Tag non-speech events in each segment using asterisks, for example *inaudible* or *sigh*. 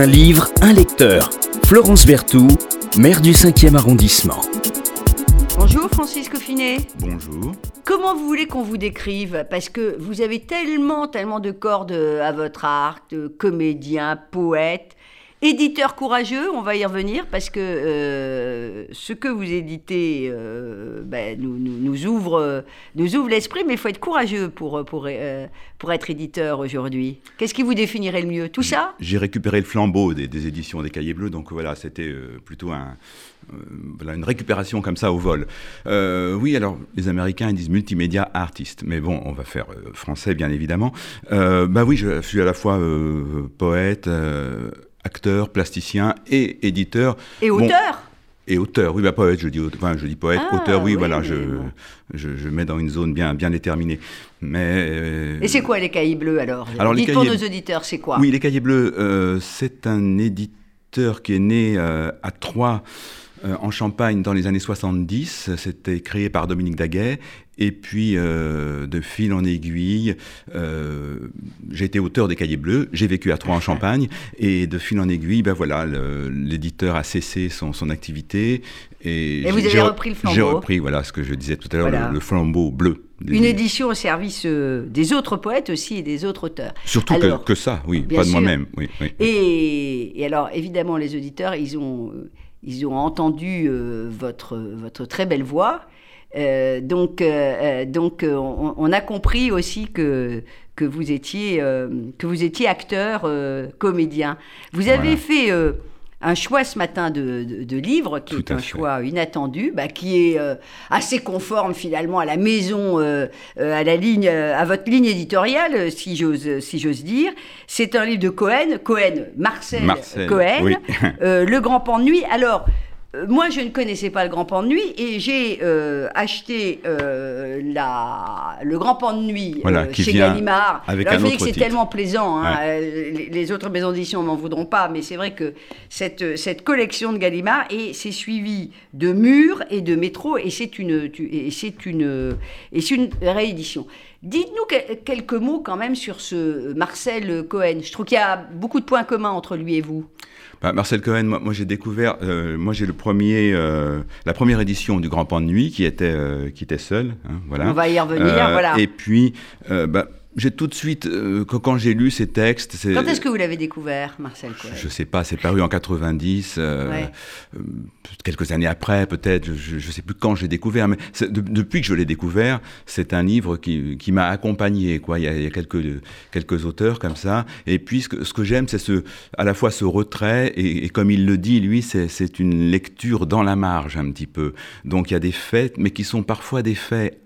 Un livre, un lecteur. Florence Berthoud, maire du 5e arrondissement. Bonjour Francis Coffinet. Bonjour. Comment vous voulez qu'on vous décrive? Parce que vous avez tellement, tellement de cordes à votre arc, de comédien, poète, Éditeur courageux, on va y revenir parce que euh, ce que vous éditez euh, ben, nous, nous, ouvre, nous ouvre l'esprit, mais il faut être courageux pour, pour, euh, pour être éditeur aujourd'hui. Qu'est-ce qui vous définirait le mieux? Tout ça? J'ai récupéré le flambeau des, éditions des Cahiers Bleus, donc voilà, c'était plutôt un, une récupération comme ça au vol. oui, alors les Américains ils disent multimédia artiste, mais bon, on va faire français bien évidemment. bah oui, je suis à la fois poète acteur, plasticien et éditeur. Et auteur. et auteur, oui, bah, poète, je dis, enfin, je dis poète, ah, auteur, oui, voilà, je, je, mets dans une zone bien, bien déterminée. Mais, euh, et c'est quoi les cahiers bleus alors, alors Dites pour nos auditeurs, c'est quoi? Oui, les cahiers bleus, euh, c'est un éditeur qui est né euh, à Troyes euh, en Champagne dans les années 70. C'était créé par Dominique Daguet. Et puis, euh, de fil en aiguille, euh, j'ai été auteur des Cahiers Bleus, j'ai vécu à Troyes en Champagne, *laughs* et de fil en aiguille, ben voilà, l'éditeur a cessé son, son activité. Et, vous avez repris le flambeau J'ai repris, voilà, ce que je disais tout à l'heure, le, flambeau bleu. Une édition au service des autres poètes aussi et des autres auteurs. Surtout que, ça, oui, pas de moi-même. Oui, Et, et, alors, évidemment, les auditeurs, ils ont ils ont entendu euh, votre, votre très belle voix. Euh, donc, euh, donc on, a compris aussi que, que, vous, étiez, que vous étiez acteur, comédien. Vous avez fait un choix ce matin de, de, livre, qui est un choix inattendu, bah, qui est euh, assez conforme finalement à la maison, euh, euh, à la ligne, à votre ligne éditoriale, si j'ose, si j'ose dire. C'est un livre de Cohen, Cohen, Marcel, Cohen, Le Grand Pan de Nuit. Alors, euh, moi, je ne connaissais pas le Grand Pan de Nuit et j'ai euh, acheté euh, la, le Grand Pan de Nuit chez Gallimard. Avec Alors, un que c'est tellement plaisant. Hein, les, autres maisons d'édition n'en voudront pas, mais c'est vrai que cette, cette collection de Gallimard et c'est suivi de Murs et de Métro et c'est une, et c'est une, et c'est une réédition. Dites-nous quelques mots quand même sur ce Marcel Cohen. Je trouve qu'il y a beaucoup de points communs entre lui et vous. Bah, Marcel Cohen, moi, j'ai découvert, euh, moi j'ai le premier, euh, la première édition du Grand Pan de Nuit qui était, euh, qui était seul. Hein, voilà. On va y revenir, voilà. Et puis, bah, j'ai tout de suite, euh, quand, j'ai lu ces textes. Quand est-ce que vous l'avez découvert, Marcel Je ne sais pas, c'est paru en 90, euh, euh, quelques années après peut-être, je ne sais plus quand j'ai découvert, mais depuis que je l'ai découvert, c'est un livre qui, qui m'a accompagné. Quoi. Il, y a, quelques, quelques auteurs comme ça. Et puis ce que, ce que j'aime, c'est ce, à la fois ce retrait, et, et comme il le dit, lui, c'est une lecture dans la marge un petit peu. Donc il y a des faits, mais qui sont parfois des faits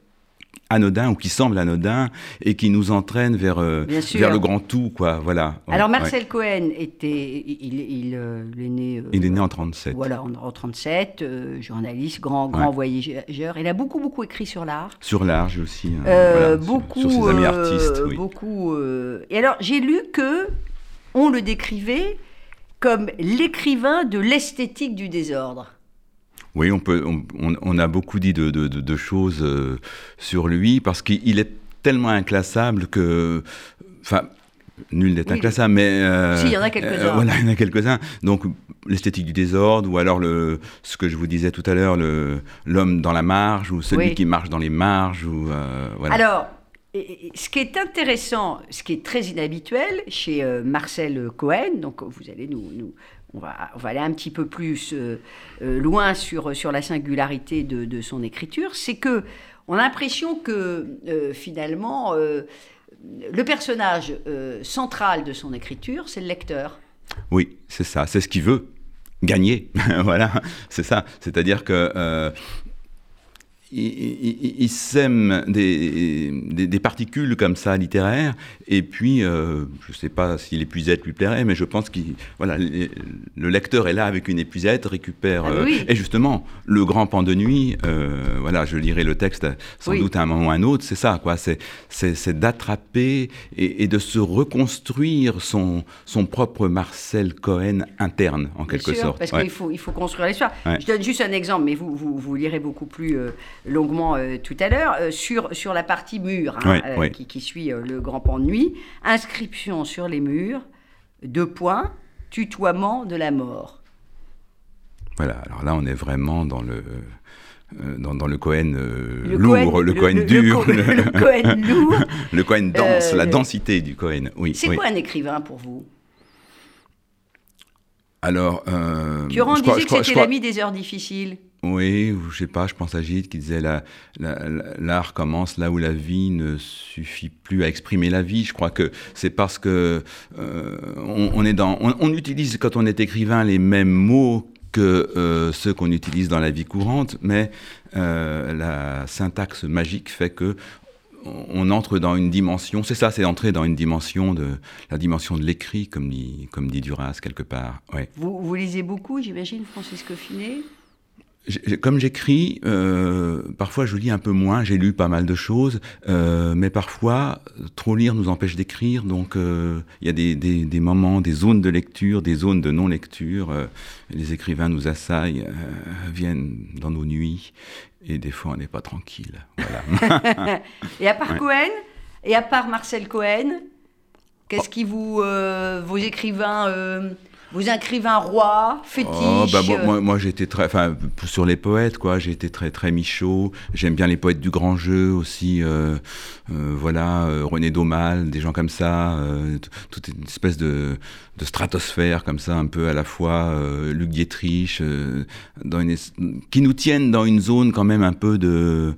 anodin ou qui semble anodin et qui nous entraîne vers, euh, vers le grand tout, quoi. Voilà. Alors Marcel Cohen était, il, il, euh, est né. Euh, il est né en 37. Voilà, en, 37, journaliste, grand, grand voyageur. Il a beaucoup, beaucoup écrit sur l'art. Sur l'art, j'ai aussi. beaucoup. Sur, ses amis artistes. Beaucoup. Et alors j'ai lu que on le décrivait comme l'écrivain de l'esthétique du désordre. Oui, on, peut, on, a beaucoup dit de, choses euh, sur lui parce qu'il est tellement inclassable que. Enfin, nul n'est inclassable, mais. Euh, si, il y en a quelques-uns. Euh, voilà, il y en a quelques-uns. Donc, l'esthétique du désordre, ou alors le, ce que je vous disais tout à l'heure, l'homme dans la marge, ou celui qui marche dans les marges. Ou, voilà. Alors. ce qui est intéressant, ce qui est très inhabituel chez Marcel Cohen, donc vous allez nous, nous, on va, aller un petit peu plus euh, euh, loin sur, sur la singularité de, son écriture, c'est que on a l'impression que euh, finalement le personnage central de son écriture, c'est le lecteur. Oui, c'est ça, c'est ce qu'il veut gagner. *laughs* voilà, c'est ça. C'est-à-dire que il, sème des, des, particules comme ça littéraires, et puis, euh, je ne sais pas si l'épuisette lui plairait, mais je pense que voilà, le lecteur est là avec une épuisette, récupère, ah euh, et justement, le grand pan de nuit, euh, voilà, je lirai le texte sans doute à un moment ou à un autre, c'est ça, quoi, c'est d'attraper et, de se reconstruire son, son propre Marcel Cohen interne, en quelque sorte. Parce qu'il faut, il faut construire l'histoire. Je donne juste un exemple, mais vous, vous, vous lirez beaucoup plus longuement euh, tout à l'heure, euh, sur, sur la partie mur hein, euh, Qui, qui, suit le grand pan de nuit. Inscription sur les murs, deux points, tutoiement de la mort. Voilà, alors là on est vraiment dans le, dans, le Cohen euh, lourd, le, Cohen dur, le, *laughs* Cohen lourd, le Cohen dense, la densité du Cohen. Oui. C'est quoi un écrivain pour vous? Alors, euh, Durand disait que c'était l'ami des heures difficiles. Oui, je sais pas, je pense à Gide qui disait l'art la, commence là où la vie ne suffit plus à exprimer la vie. Je crois que c'est parce que euh, utilise quand on est écrivain les mêmes mots que euh, ceux qu'on utilise dans la vie courante, mais euh, la syntaxe magique fait que on entre dans une dimension, c'est ça, c'est entrer dans une dimension de la dimension de l'écrit, comme dit, Duras quelque part. Vous, vous lisez beaucoup, j'imagine, Francisco Finet? Comme j'écris, euh, parfois je lis un peu moins, j'ai lu pas mal de choses, euh, mais parfois trop lire nous empêche d'écrire, donc euh, il y a des, des, des, moments, des zones de lecture, des zones de non-lecture, les écrivains nous assaillent, viennent dans nos nuits, et des fois on n'est pas tranquille. Voilà. *laughs* et à part Cohen, et à part Marcel Cohen, qu'est-ce qui vous, vos écrivains vous écrivains roi, fétiche. Oh, bah, moi, moi j'étais très, enfin, sur les poètes, quoi, j'ai été très, très Michaud. J'aime bien les poètes du grand jeu aussi, euh, euh, voilà, euh, René Daumal, des gens comme ça, toute une espèce de, de, stratosphère comme ça, un peu à la fois, Luc Dietrich, dans une, qui nous tiennent dans une zone quand même un peu de,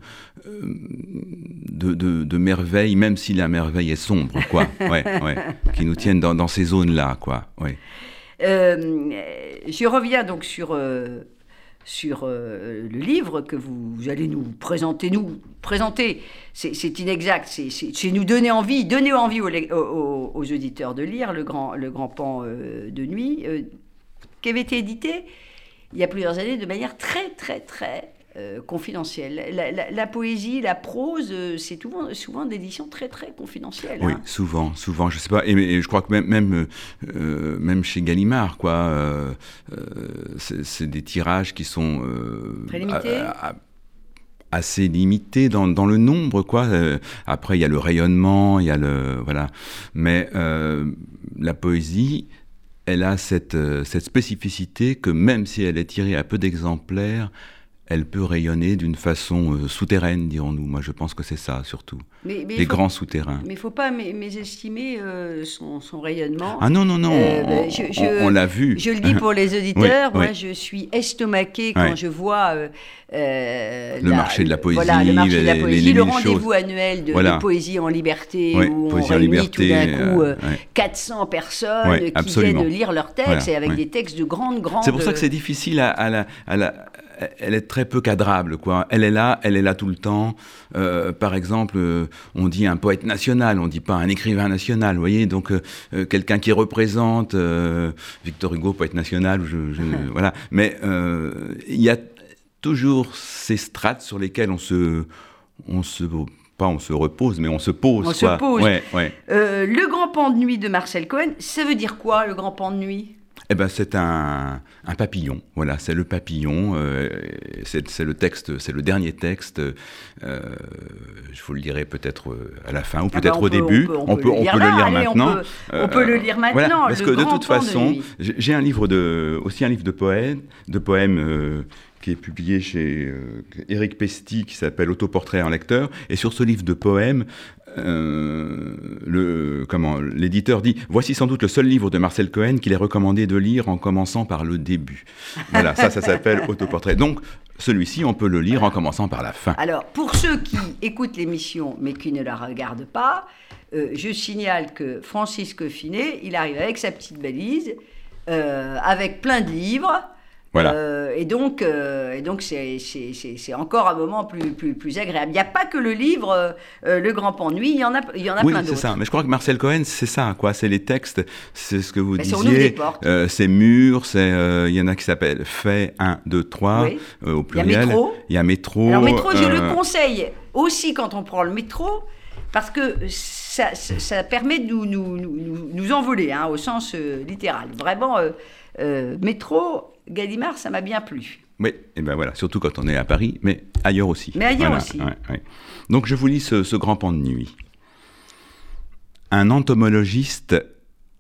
de, de, de, merveille, même si la merveille est sombre, quoi. Ouais, ouais. *laughs* Qui nous tiennent dans, dans ces zones-là, quoi. Ouais. Euh, je reviens donc sur, euh, sur euh, le livre que vous, allez nous présenter. Nous présenter, c'est inexact, c'est nous donner envie, donner envie aux, auditeurs de lire le grand, le grand pan de nuit, qui avait été édité il y a plusieurs années de manière très, très, très euh, confidentielle. La, poésie, la prose, euh, c'est souvent, souvent d'éditions très très confidentielles. Oui, hein. souvent, souvent. Je sais pas. Et, je crois que même même, euh, même chez Gallimard, quoi, c'est des tirages qui sont très limités. assez limités dans, dans, le nombre, quoi. après, il y a le rayonnement, il y a le voilà. Mais la poésie, elle a cette, cette spécificité que même si elle est tirée à peu d'exemplaires, elle peut rayonner d'une façon euh, souterraine, dirons-nous. Moi, je pense que c'est ça, surtout. Mais, les grands souterrains. Mais il ne faut pas mésestimer euh, son, rayonnement. Ah non, non, non, euh, ben, on, l'a vu. Je le dis pour les *laughs* auditeurs, moi, je suis estomaquée quand je vois... le marché de la poésie, voilà, le, marché de la poésie, le rendez-vous annuel de, poésie en liberté, où on réunit tout d'un coup 400 personnes qui viennent lire leurs textes, et avec des textes de grandes, grandes... C'est pour ça que c'est difficile à, à, à la elle est très peu cadrable, quoi. Elle est là, elle est là tout le temps. Euh, par exemple, euh, on dit un poète national, on dit pas un écrivain national, vous voyez. Donc, euh, quelqu'un qui représente Victor Hugo, poète national, je, *laughs* voilà. Mais il y a toujours ces strates sur lesquelles on se, on se pas on se repose, mais on se pose. On se pose. le grand pan de nuit de Marcel Cohen, ça veut dire quoi, le grand pan de nuit? Eh ben, c'est un, papillon. Voilà, c'est le papillon. Euh, c'est le texte, c'est le dernier texte. Euh, je vous le dirai peut-être euh, à la fin ou ah peut-être au début. On peut, on peut, le lire maintenant. On peut, le lire maintenant. parce que de toute façon, j'ai un livre de, aussi un livre de poèmes, de poèmes qui est publié chez Éric Pesti, qui s'appelle Autoportrait en lecteur. Et sur ce livre de poèmes, euh, le, comment, l'éditeur dit Voici sans doute le seul livre de Marcel Cohen qu'il est recommandé de lire en commençant par le début. Voilà, ça, ça s'appelle *laughs* Autoportrait. Donc, celui-ci, on peut le lire en commençant par la fin. Alors, pour ceux qui écoutent l'émission mais qui ne la regardent pas, euh, je signale que Francisque Finet, il arrive avec sa petite valise, euh, avec plein de livres. Euh, et donc, euh, et donc c'est, encore un moment plus, plus, plus agréable. Il n'y a pas que le livre euh, Le Grand Pan Nuit, il y en a, il y en a oui, plein d'autres. c'est ça. Mais je crois que Marcel Cohen, c'est ça, quoi. C'est les textes, c'est ce que vous disiez. c'est mûr, c'est, il y en a qui s'appellent Fait 1, 2, 3, au pluriel. Il y a Métro. Il y a Métro. Alors, Métro, je le conseille aussi quand on prend le métro, parce que ça, ça, permet de nous, nous, nous, nous envoler, hein, au sens littéral. Vraiment, Métro Gallimard, ça m'a bien plu. Oui, et ben voilà, surtout quand on est à Paris, mais ailleurs aussi. Mais ailleurs aussi. Donc je vous lis ce, grand pan de nuit. Un entomologiste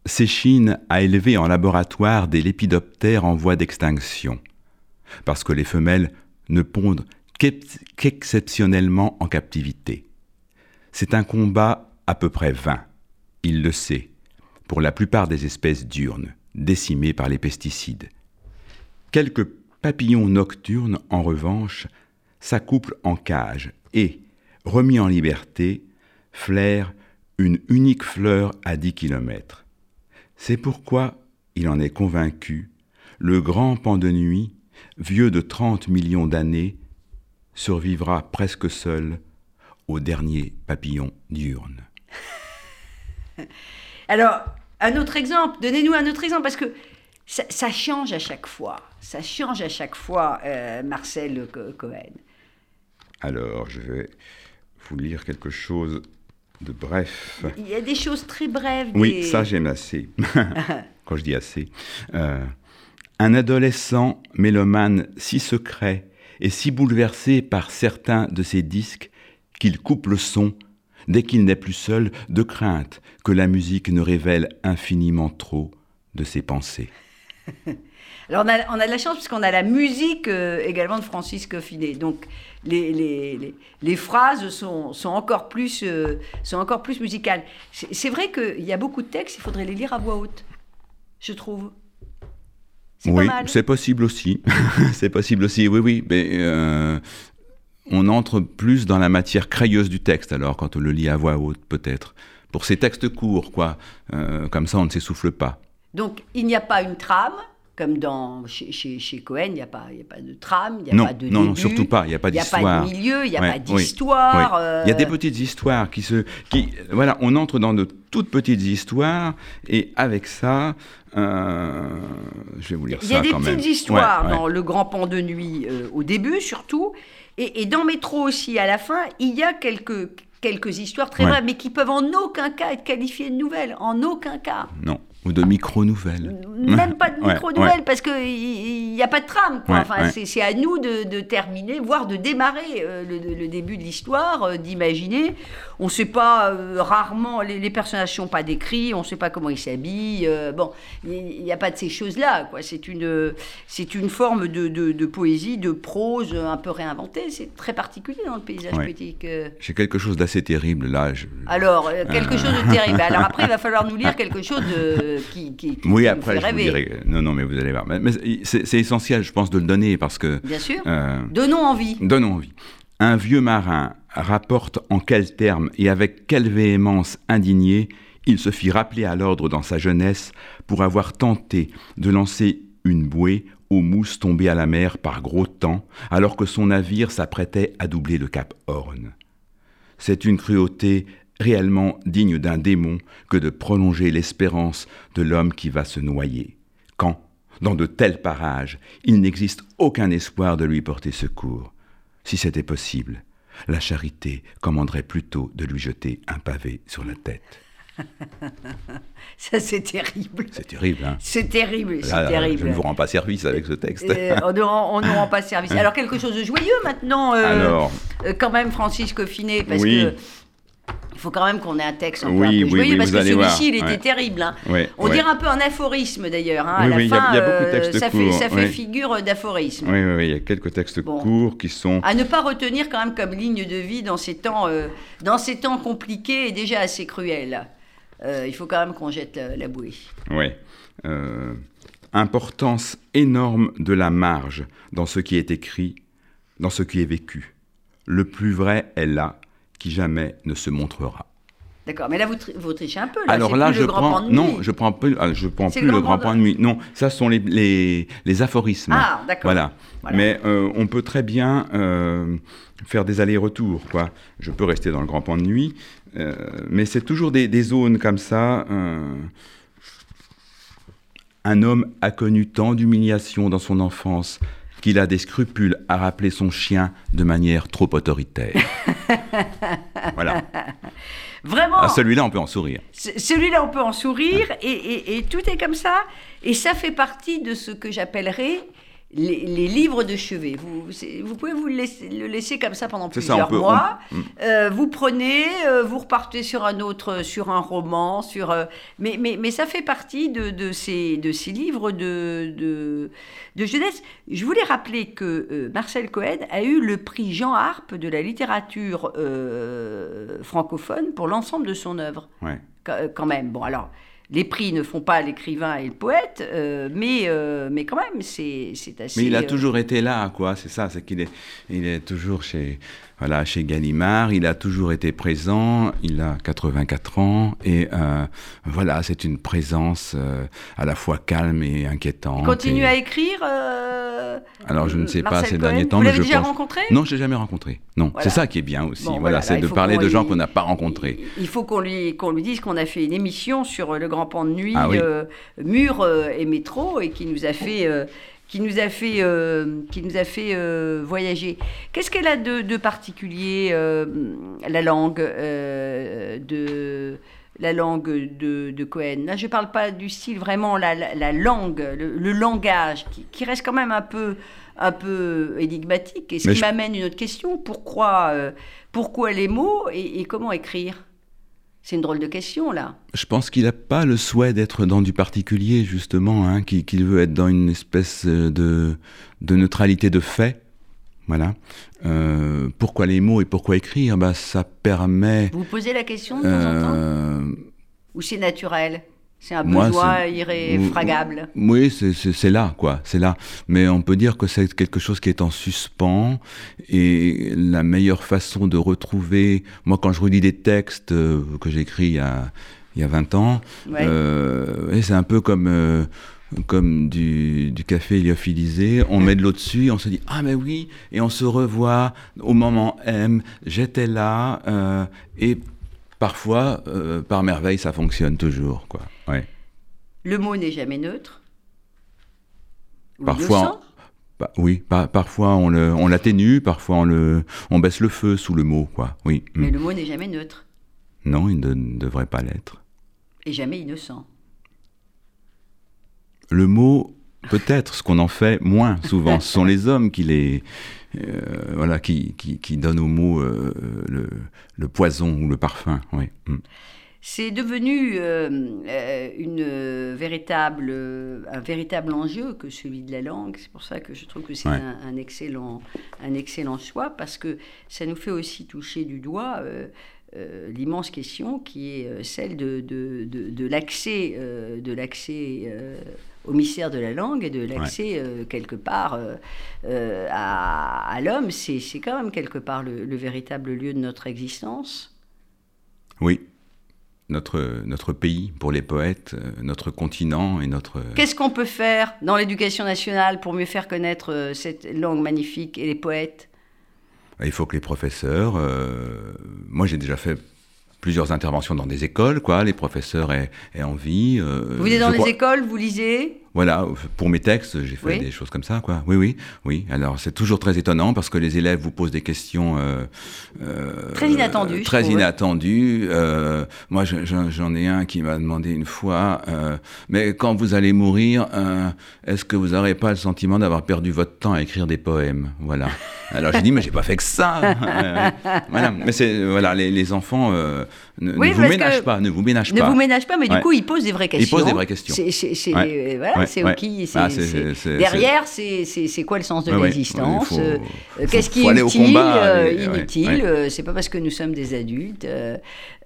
s'échine à élever en laboratoire des lépidoptères en voie d'extinction, parce que les femelles ne pondent qu'exceptionnellement en captivité. C'est un combat à peu près vain, il le sait, pour la plupart des espèces diurnes, décimées par les pesticides. Quelques papillons nocturnes, en revanche, s'accouplent en cage et, remis en liberté, flairent une unique fleur à 10 kilomètres. C'est pourquoi, il en est convaincu, le grand pan de nuit, vieux de 30 millions d'années, survivra presque seul au dernier papillon diurne. *laughs* Alors, un autre exemple, donnez-nous un autre exemple, parce que ça, change à chaque fois. Ça change à chaque fois, euh, Marcel Cohen. Alors, je vais vous lire quelque chose de bref. Il y a des choses très brèves. Oui, ça j'aime assez. *laughs* Quand je dis assez. Euh, un adolescent mélomane si secret et si bouleversé par certains de ses disques qu'il coupe le son dès qu'il n'est plus seul de crainte que la musique ne révèle infiniment trop de ses pensées. *laughs* Alors on a, de la chance parce qu'on a la musique euh, également de Francis Coffinet. Donc les, les, les, phrases sont, sont, encore plus, euh, sont encore plus musicales. C'est vrai qu'il y a beaucoup de textes, il faudrait les lire à voix haute, je trouve. Oui, c'est possible aussi. *laughs* c'est possible aussi, oui, oui. Mais euh, on entre plus dans la matière crayeuse du texte, alors, quand on le lit à voix haute, peut-être. Pour ces textes courts, quoi. comme ça, on ne s'essouffle pas. Donc, il n'y a pas une trame, comme dans, chez, chez, Cohen, il n'y a, pas, a pas de trame, il n'y a pas de non, Non, surtout pas, il n'y a pas d'histoire. Il n'y a pas de milieu, il n'y a pas d'histoire. Euh. Il y a des petites histoires qui se... Qui, voilà, on entre dans de toutes petites histoires, et avec ça, euh, je vais vous lire ça Il y a des petites histoires dans Le Grand Pan de Nuit, euh, au début surtout, et, et dans Métro aussi, à la fin, il y a quelques quelques histoires très vraies, mais qui peuvent en aucun cas être qualifiées de nouvelles, en aucun cas. Non. Ou de micro-nouvelles. Même pas de micro-nouvelles, parce qu'il n'y a pas de trame. enfin, c'est à nous de, terminer, voire de démarrer euh, le, début de l'histoire, euh, d'imaginer. On ne sait pas, euh, rarement, les, personnages ne sont pas décrits, on ne sait pas comment ils s'habillent. bon, il n'y a pas de ces choses-là. C'est une, une forme de, de, poésie, de prose un peu réinventée. C'est très particulier dans le paysage poétique. J'ai quelque chose d'assez terrible là. Alors, quelque *laughs* chose de terrible. Alors après, il va falloir nous lire quelque chose de qui, oui, après, je Non, non, mais vous allez voir. Mais, c'est essentiel, je pense, de le donner parce que. Bien sûr. Euh, donnons envie. Donnons envie. Un vieux marin rapporte en quels termes et avec quelle véhémence indignée il se fit rappeler à l'ordre dans sa jeunesse pour avoir tenté de lancer une bouée aux mousses tombées à la mer par gros temps, alors que son navire s'apprêtait à doubler le cap Horn. C'est une cruauté réellement digne d'un démon que de prolonger l'espérance de l'homme qui va se noyer, quand, dans de tels parages, il n'existe aucun espoir de lui porter secours. Si c'était possible, la charité commanderait plutôt de lui jeter un pavé sur la tête. *laughs* Ça, c'est terrible. C'est terrible, hein C'est terrible, c'est terrible. Je ne vous rends pas service avec ce texte. Euh, on, ne rend, pas service. *laughs* Alors, quelque chose de joyeux maintenant, euh, Alors, euh, quand même, Francis Coffinet, parce que faut quand même qu'on ait un texte un peu, joyeux, parce que celui-ci, il était terrible. Hein. On dirait un peu un aphorisme d'ailleurs. Hein. à la fin, il y, a beaucoup de textes ça, courts, fait, ça fait figure d'aphorisme. Oui, oui, il y a quelques textes courts qui sont. À ne pas retenir quand même comme ligne de vie dans ces temps, euh, dans ces temps compliqués et déjà assez cruels. Euh, il faut quand même qu'on jette la, bouée. Oui. Euh, importance énorme de la marge dans ce qui est écrit, dans ce qui est vécu. Le plus vrai est là, qui jamais ne se montrera. D'accord, mais là vous, vous, trichez un peu. Là. Alors là, je prends non, je prends plus, ah, je prends plus le, grand, point de nuit. Non, ça sont les, les, les aphorismes. Ah, d'accord. Voilà. Mais euh, on peut très bien euh, faire des allers-retours, quoi. Je peux rester dans le grand point de nuit, euh, mais c'est toujours des, des, zones comme ça. un homme a connu tant d'humiliation dans son enfance qu'il a des scrupules à rappeler son chien de manière trop autoritaire. *laughs* voilà. Vraiment. Ah, celui-là, on peut en sourire. Celui-là, on peut en sourire, et, tout est comme ça. Et ça fait partie de ce que j'appellerais les, livres de chevet. Vous, vous pouvez vous le laisser, le laisser, comme ça pendant plusieurs ça, peut, mois. Mm. Euh, vous prenez, euh, vous repartez sur un autre, sur un roman, sur. Euh, mais, mais, mais, ça fait partie de, de, ces, de ces livres de, de, de jeunesse. Je voulais rappeler que Marcel Cohen a eu le prix Jean Harpe de la littérature francophone pour l'ensemble de son œuvre. Ouais. Quand même. Bon, alors les prix ne font pas l'écrivain et le poète, euh, mais, euh, mais quand même, c'est assez. Mais il a euh, toujours été là, quoi. C'est ça, c'est qu'il est, il est toujours chez, voilà, chez Gallimard. Il a toujours été présent. Il a 84 ans et voilà, c'est une présence à la fois calme et inquiétante. Il continue à écrire. Alors je ne sais pas ces derniers temps. Vous l'avez déjà pense... rencontré? Non, je l'ai jamais rencontré. Non, c'est ça qui est bien aussi. voilà, c'est de parler de gens qu'on n'a pas rencontrés. Il faut qu'on lui, qu'on lui dise qu'on a fait une émission sur le grand pan de nuit, ah euh, mur euh, et métro, et qui nous a fait, euh, qui nous a fait, qui nous a fait voyager. Qu'est-ce qu'elle a de, particulier, la langue de la langue de, de, Cohen. Là, je ne parle pas du style, vraiment la, la, langue, le, langage, qui, reste quand même un peu, un peu énigmatique. Et ce qui m'amène une autre question, pourquoi, pourquoi les mots et comment écrire? C'est une drôle de question, là. Je pense qu'il n'a pas le souhait d'être dans du particulier, justement, hein, qu'il veut être dans une espèce de, de neutralité de fait. Voilà. Euh, pourquoi les mots et pourquoi écrire? Bah, Ça permet... Vous posez la question de temps en temps? Euh, Ou c'est naturel? C'est un besoin irréfragable. Oui, c'est là, quoi. C'est là. Mais on peut dire que c'est quelque chose qui est en suspens. Et la meilleure façon de retrouver. Moi, quand je relis des textes euh, que j'écris il, il y a 20 ans, euh, c'est un peu comme. Euh, comme du, du, café lyophilisé, on met de l'eau dessus on se dit ah mais oui et on se revoit au moment M, j'étais là et parfois, euh, par merveille, ça fonctionne toujours. Quoi. Ouais. Le mot n'est jamais neutre. parfois, bah, oui, parfois on l'atténue, parfois on, le, on baisse le feu sous le mot. Quoi. Oui. Mais le mot n'est jamais neutre. Non, il ne devrait pas l'être. Et jamais innocent. Le mot, peut-être, ce qu'on en fait moins souvent, ce sont les *laughs* hommes qui les, euh, voilà, qui, qui, donne au mot euh, le, poison ou le parfum. Oui. Mm. C'est devenu euh, une véritable, un véritable enjeu que celui de la langue. C'est pour ça que je trouve que c'est un, excellent, un excellent choix, parce que ça nous fait aussi toucher du doigt l'immense question qui est celle de, de, de, de l'accès de l'accès au mystère de la langue et de l'accès euh, quelque part euh, euh, à, l'homme. C'est quand même quelque part le, véritable lieu de notre existence. Oui. Notre, notre pays pour les poètes, notre continent et notre... Qu'est-ce qu'on peut faire dans l'éducation nationale pour mieux faire connaître cette langue magnifique et les poètes? Il faut que les professeurs, moi j'ai déjà fait plusieurs interventions dans des écoles, quoi. Les professeurs aient, envie. Euh, vous êtes dans les écoles, vous lisez? Voilà, pour mes textes, j'ai fait des choses comme ça, quoi. Oui, oui, oui. Alors, c'est toujours très étonnant parce que les élèves vous posent des questions euh, euh très inattendues. très inattendues. Euh, moi, j'en ai un qui m'a demandé une fois, mais quand vous allez mourir, est-ce que vous n'aurez pas le sentiment d'avoir perdu votre temps à écrire des poèmes? Voilà. Alors j'ai dit, mais j'ai pas fait que ça. *laughs* voilà. Mais c'est voilà, les, les enfants ne, vous ménagent pas, ne vous ménagent pas. Ne vous ménagent pas, mais du coup, ils posent des vraies questions. Ils posent des vraies questions. C'est voilà, c'est qui ah, Derrière, c'est quoi le sens de l'existence euh, Qu'est-ce qui est utile, euh, inutile euh, C'est pas parce que nous sommes des adultes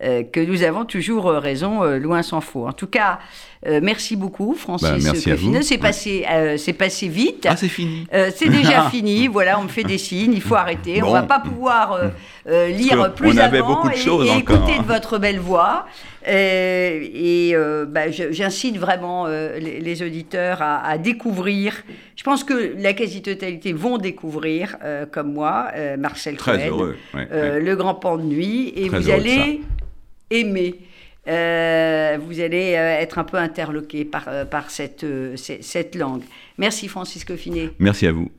que nous avons toujours raison, loin s'en faut. En tout cas, merci beaucoup, Francis. Bah, merci à vous. C'est passé, c'est passé vite. Ah, c'est fini. c'est déjà *laughs* fini. Voilà, on me fait des signes. Il faut arrêter. On va pas pouvoir lire plus on avait beaucoup de choses et écouter de votre belle voix. Euh, et euh, bah, j'incite vraiment euh, les, auditeurs à, découvrir. Je pense que la quasi-totalité vont découvrir, comme moi, Marcel Très Cohen, Le Grand Pan de Nuit, et vous allez aimer. vous allez être un peu interloqué par, par cette, cette langue. Merci Francisco Finet. Merci à vous.